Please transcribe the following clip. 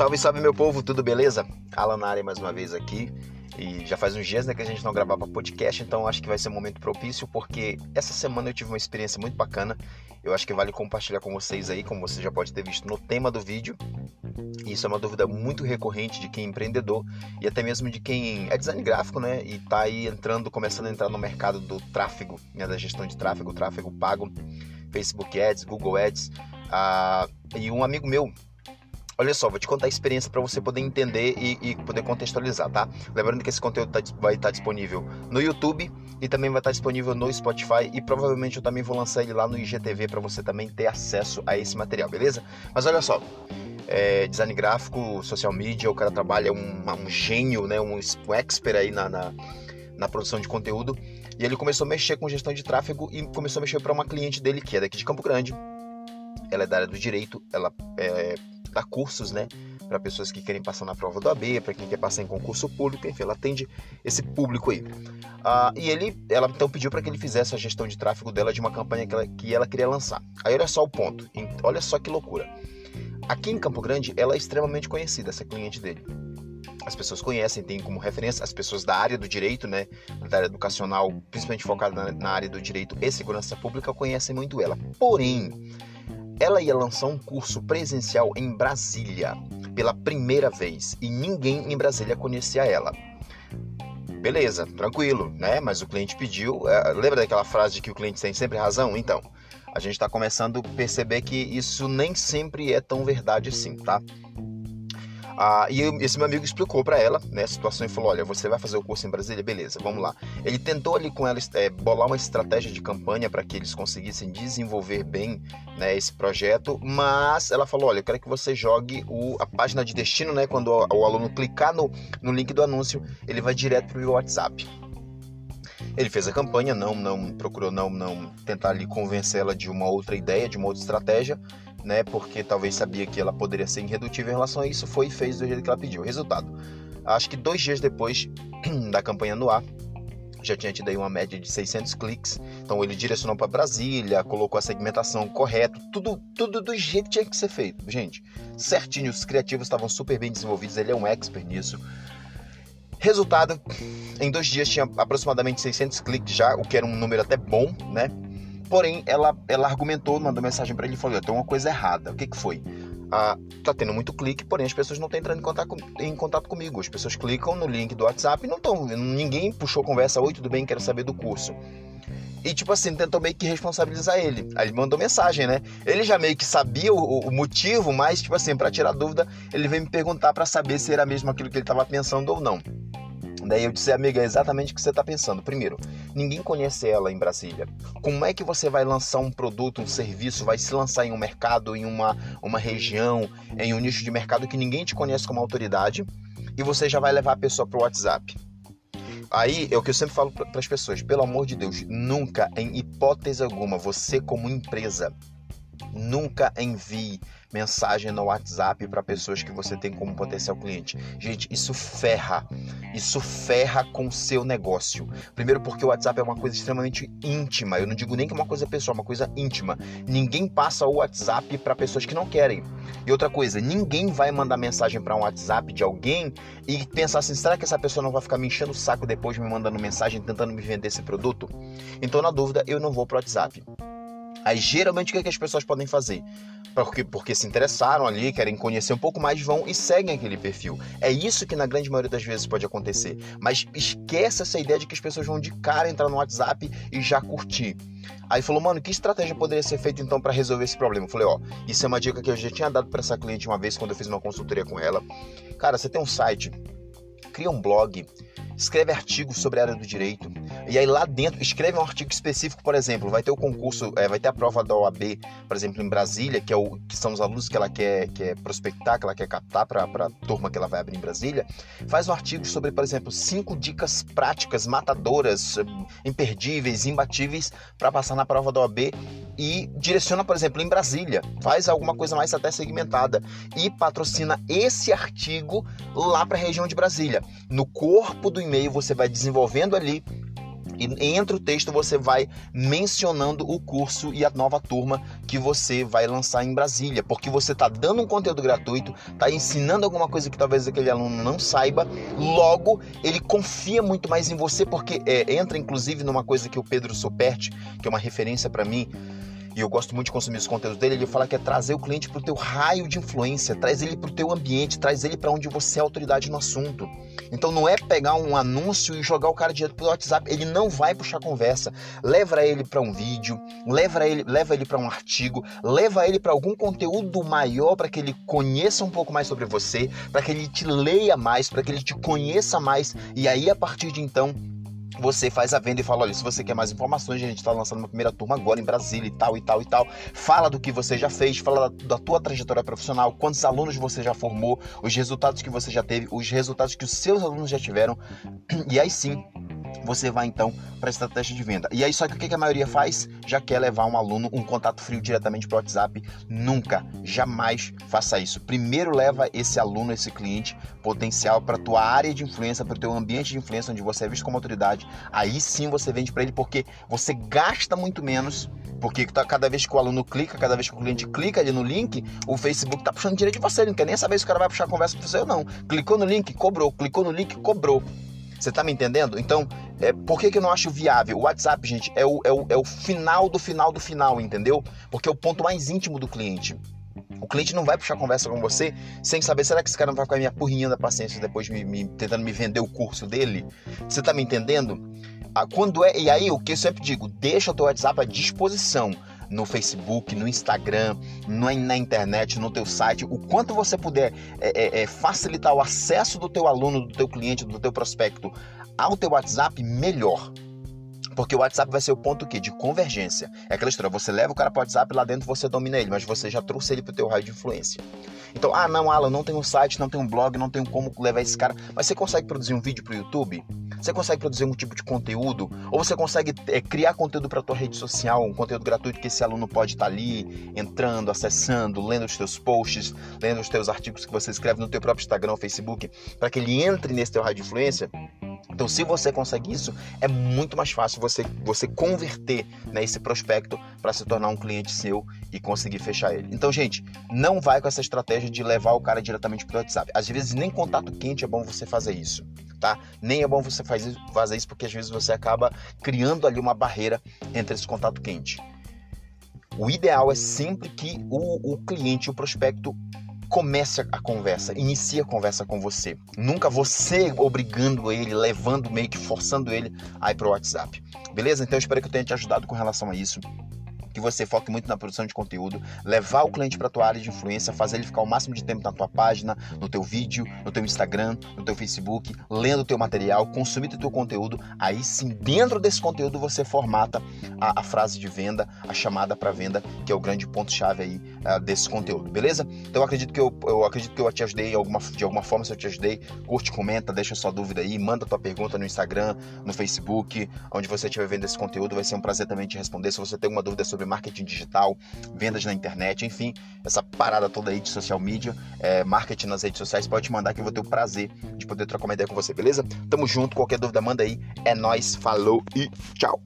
Salve, salve meu povo, tudo beleza? Alan na área mais uma vez aqui. E já faz uns dias né, que a gente não gravava podcast, então acho que vai ser um momento propício, porque essa semana eu tive uma experiência muito bacana. Eu acho que vale compartilhar com vocês aí, como você já pode ter visto no tema do vídeo. Isso é uma dúvida muito recorrente de quem é empreendedor e até mesmo de quem é design gráfico, né? E tá aí entrando, começando a entrar no mercado do tráfego, né, da gestão de tráfego, tráfego pago, Facebook Ads, Google Ads. Ah, e um amigo meu Olha só, vou te contar a experiência para você poder entender e, e, poder contextualizar, tá? Lembrando que esse conteúdo tá, vai estar tá disponível no YouTube e também vai estar tá disponível no Spotify e provavelmente eu também vou lançar ele lá no IGTV para você também ter acesso a esse material, beleza? Mas olha só, é, design gráfico, social media, o cara trabalha um, um gênio, né? Um, um expert aí na, na, na produção de conteúdo e ele começou a mexer com gestão de tráfego e começou a mexer para uma cliente dele que é daqui de Campo Grande. Ela é da área do direito, ela é, dá cursos, né? Para pessoas que querem passar na prova do AB, para quem quer passar em concurso público, enfim, ela atende esse público aí. Ah, e ele, ela então pediu para que ele fizesse a gestão de tráfego dela de uma campanha que ela, que ela queria lançar. Aí olha só o ponto, olha só que loucura. Aqui em Campo Grande, ela é extremamente conhecida, essa cliente dele. As pessoas conhecem, tem como referência as pessoas da área do direito, né, da área educacional, principalmente focada na, na área do direito e segurança pública, conhecem muito ela. Porém, ela ia lançar um curso presencial em Brasília pela primeira vez e ninguém em Brasília conhecia ela. Beleza, tranquilo, né? Mas o cliente pediu. É, lembra daquela frase de que o cliente tem sempre razão? Então, a gente está começando a perceber que isso nem sempre é tão verdade assim, tá? Ah, e esse meu amigo explicou para ela né, a situação e falou: Olha, você vai fazer o curso em Brasília? Beleza, vamos lá. Ele tentou ali com ela é, bolar uma estratégia de campanha para que eles conseguissem desenvolver bem né, esse projeto, mas ela falou: Olha, eu quero que você jogue o, a página de destino, né? Quando o, o aluno clicar no, no link do anúncio, ele vai direto para o WhatsApp. Ele fez a campanha, não, não procurou não, não tentar ali convencê-la de uma outra ideia, de uma outra estratégia, né? Porque talvez sabia que ela poderia ser irredutível em relação a isso, foi e fez do jeito que ela pediu. Resultado: acho que dois dias depois da campanha no ar, já tinha tido aí uma média de 600 cliques. Então ele direcionou para Brasília, colocou a segmentação correta, tudo, tudo do jeito que tinha que ser feito. Gente, certinho, os criativos estavam super bem desenvolvidos, ele é um expert nisso. Resultado, em dois dias tinha aproximadamente 600 cliques já, o que era um número até bom, né? Porém, ela, ela argumentou, mandou mensagem para ele e falou: tem uma coisa errada. O que, que foi? Ah, tá tendo muito clique, porém as pessoas não estão entrando em contato, em contato comigo. As pessoas clicam no link do WhatsApp e não estão. Ninguém puxou conversa, oi, tudo bem, quero saber do curso. E tipo assim, tentou meio que responsabilizar ele. Aí ele mandou mensagem, né? Ele já meio que sabia o, o motivo, mas tipo assim, para tirar dúvida, ele veio me perguntar para saber se era mesmo aquilo que ele estava pensando ou não. Daí eu disse, amiga, é exatamente o que você está pensando. Primeiro, ninguém conhece ela em Brasília. Como é que você vai lançar um produto, um serviço, vai se lançar em um mercado, em uma, uma região, em um nicho de mercado que ninguém te conhece como autoridade e você já vai levar a pessoa para o WhatsApp? Aí é o que eu sempre falo para as pessoas: pelo amor de Deus, nunca, em hipótese alguma, você como empresa, nunca envie mensagem no WhatsApp para pessoas que você tem como potencial cliente. Gente, isso ferra. Isso ferra com o seu negócio. Primeiro porque o WhatsApp é uma coisa extremamente íntima. Eu não digo nem que é uma coisa pessoal, é uma coisa íntima. Ninguém passa o WhatsApp para pessoas que não querem. E outra coisa, ninguém vai mandar mensagem para um WhatsApp de alguém e pensar assim, será que essa pessoa não vai ficar me enchendo o saco depois me mandando mensagem tentando me vender esse produto? Então, na dúvida, eu não vou pro WhatsApp. Aí geralmente o que, é que as pessoas podem fazer? Porque, porque se interessaram ali, querem conhecer um pouco mais, vão e seguem aquele perfil. É isso que na grande maioria das vezes pode acontecer. Mas esquece essa ideia de que as pessoas vão de cara entrar no WhatsApp e já curtir. Aí falou, mano, que estratégia poderia ser feita então para resolver esse problema? Eu falei, ó, isso é uma dica que eu já tinha dado para essa cliente uma vez quando eu fiz uma consultoria com ela. Cara, você tem um site, cria um blog, escreve artigos sobre a área do direito. E aí lá dentro, escreve um artigo específico, por exemplo, vai ter o concurso, é, vai ter a prova da OAB, por exemplo, em Brasília, que, é o, que são os alunos que ela quer, quer prospectar, que ela quer captar para a turma que ela vai abrir em Brasília. Faz um artigo sobre, por exemplo, cinco dicas práticas, matadoras, imperdíveis, imbatíveis para passar na prova da OAB e direciona, por exemplo, em Brasília. Faz alguma coisa mais até segmentada e patrocina esse artigo lá para a região de Brasília. No corpo do e-mail você vai desenvolvendo ali E entre o texto você vai mencionando o curso e a nova turma que você vai lançar em Brasília, porque você está dando um conteúdo gratuito, está ensinando alguma coisa que talvez aquele aluno não saiba, logo ele confia muito mais em você, porque é, entra inclusive numa coisa que o Pedro Soperti, que é uma referência para mim, e eu gosto muito de consumir os conteúdos dele, ele fala que é trazer o cliente para o teu raio de influência, traz ele para o teu ambiente, traz ele para onde você é autoridade no assunto. Então não é pegar um anúncio e jogar o cara direto pro WhatsApp, ele não vai puxar conversa. Leva ele para um vídeo, leva ele, leva ele para um artigo, leva ele para algum conteúdo maior para que ele conheça um pouco mais sobre você, para que ele te leia mais, para que ele te conheça mais e aí a partir de então você faz a venda e fala: olha, se você quer mais informações, a gente está lançando uma primeira turma agora em Brasília e tal, e tal, e tal. Fala do que você já fez, fala da, da tua trajetória profissional, quantos alunos você já formou, os resultados que você já teve, os resultados que os seus alunos já tiveram. E aí sim, você vai então para a estratégia de venda. E aí, só que o que a maioria faz? Já quer levar um aluno um contato frio diretamente para o WhatsApp. Nunca, jamais faça isso. Primeiro leva esse aluno, esse cliente potencial para tua área de influência, para o teu ambiente de influência, onde você é visto como autoridade. Aí sim você vende para ele, porque você gasta muito menos porque tá, cada vez que o aluno clica, cada vez que o cliente clica ali no link, o Facebook tá puxando dinheiro de você. Ele não quer nem saber se o cara vai puxar a conversa com você ou não. Clicou no link, cobrou. Clicou no link, cobrou. Você tá me entendendo? Então, é, por que, que eu não acho viável? O WhatsApp, gente, é o, é, o, é o final do final do final, entendeu? Porque é o ponto mais íntimo do cliente. O cliente não vai puxar conversa com você sem saber, será que esse cara não vai ficar minha porrinha da paciência depois me, me, tentando me vender o curso dele? Você tá me entendendo? Ah, quando é, e aí, o que eu sempre digo, deixa o teu WhatsApp à disposição no Facebook, no Instagram, na internet, no teu site, o quanto você puder é, é, é, facilitar o acesso do teu aluno, do teu cliente, do teu prospecto ao teu WhatsApp, melhor. Porque o WhatsApp vai ser o ponto quê? de convergência. É aquela história, você leva o cara para o WhatsApp lá dentro você domina ele, mas você já trouxe ele para o teu raio de influência. Então, ah, não, Alan, não tem um site, não tem um blog, não tem como levar esse cara, mas você consegue produzir um vídeo para o YouTube? Você consegue produzir um tipo de conteúdo? Ou você consegue é, criar conteúdo para tua rede social, um conteúdo gratuito que esse aluno pode estar tá ali, entrando, acessando, lendo os teus posts, lendo os teus artigos que você escreve no teu próprio Instagram ou Facebook, para que ele entre nesse teu de influência? Então, se você consegue isso, é muito mais fácil você, você converter né, esse prospecto para se tornar um cliente seu e conseguir fechar ele. Então, gente, não vai com essa estratégia de levar o cara diretamente para o WhatsApp. Às vezes, nem contato quente é bom você fazer isso tá? Nem é bom você fazer isso porque às vezes você acaba criando ali uma barreira entre esse contato quente. O ideal é sempre que o, o cliente, o prospecto, comece a conversa, inicie a conversa com você. Nunca você obrigando ele, levando meio que forçando ele a ir para o WhatsApp. Beleza? Então eu espero que eu tenha te ajudado com relação a isso que você foque muito na produção de conteúdo, levar o cliente para tua área de influência, fazer ele ficar o máximo de tempo na tua página, no teu vídeo, no teu Instagram, no teu Facebook, lendo o teu material, consumindo o teu conteúdo. Aí sim, dentro desse conteúdo você formata a, a frase de venda, a chamada para venda, que é o grande ponto chave aí uh, desse conteúdo, beleza? Então eu acredito que eu, eu acredito que eu te ajudei alguma, de alguma forma, se eu te ajudei, curte, comenta, deixa sua dúvida aí, manda tua pergunta no Instagram, no Facebook, onde você estiver vendo esse conteúdo, vai ser um prazer também te responder. Se você tem alguma dúvida sobre sobre marketing digital, vendas na internet, enfim, essa parada toda aí de social media, é, marketing nas redes sociais, pode mandar que eu vou ter o prazer de poder trocar uma ideia com você, beleza? Tamo junto, qualquer dúvida manda aí. É nós, falou e tchau.